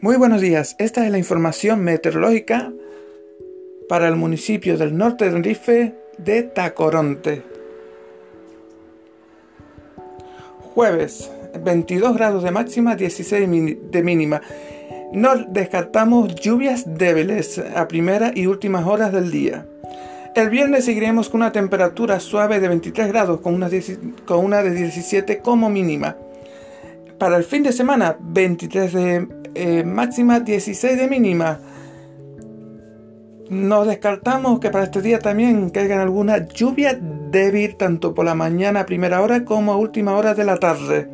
Muy buenos días, esta es la información meteorológica para el municipio del norte de Tenerife de Tacoronte. Jueves, 22 grados de máxima, 16 de mínima. No descartamos lluvias débiles a primera y últimas horas del día. El viernes seguiremos con una temperatura suave de 23 grados con una, con una de 17 como mínima. Para el fin de semana, 23 de eh, máxima 16 de mínima. Nos descartamos que para este día también caigan alguna lluvia débil tanto por la mañana a primera hora como a última hora de la tarde.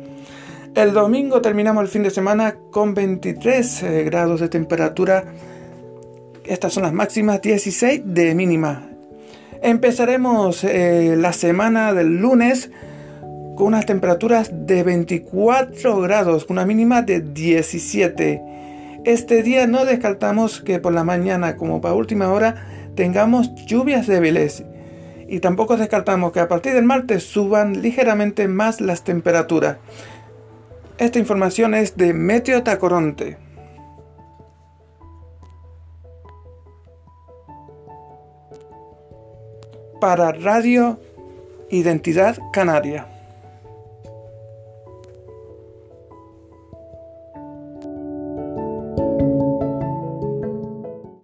El domingo terminamos el fin de semana con 23 eh, grados de temperatura. Estas son las máximas 16 de mínima. Empezaremos eh, la semana del lunes con unas temperaturas de 24 grados, con una mínima de 17. Este día no descartamos que por la mañana, como para última hora, tengamos lluvias débiles. Y tampoco descartamos que a partir del martes suban ligeramente más las temperaturas. Esta información es de Meteo Tacoronte. Para Radio Identidad Canaria.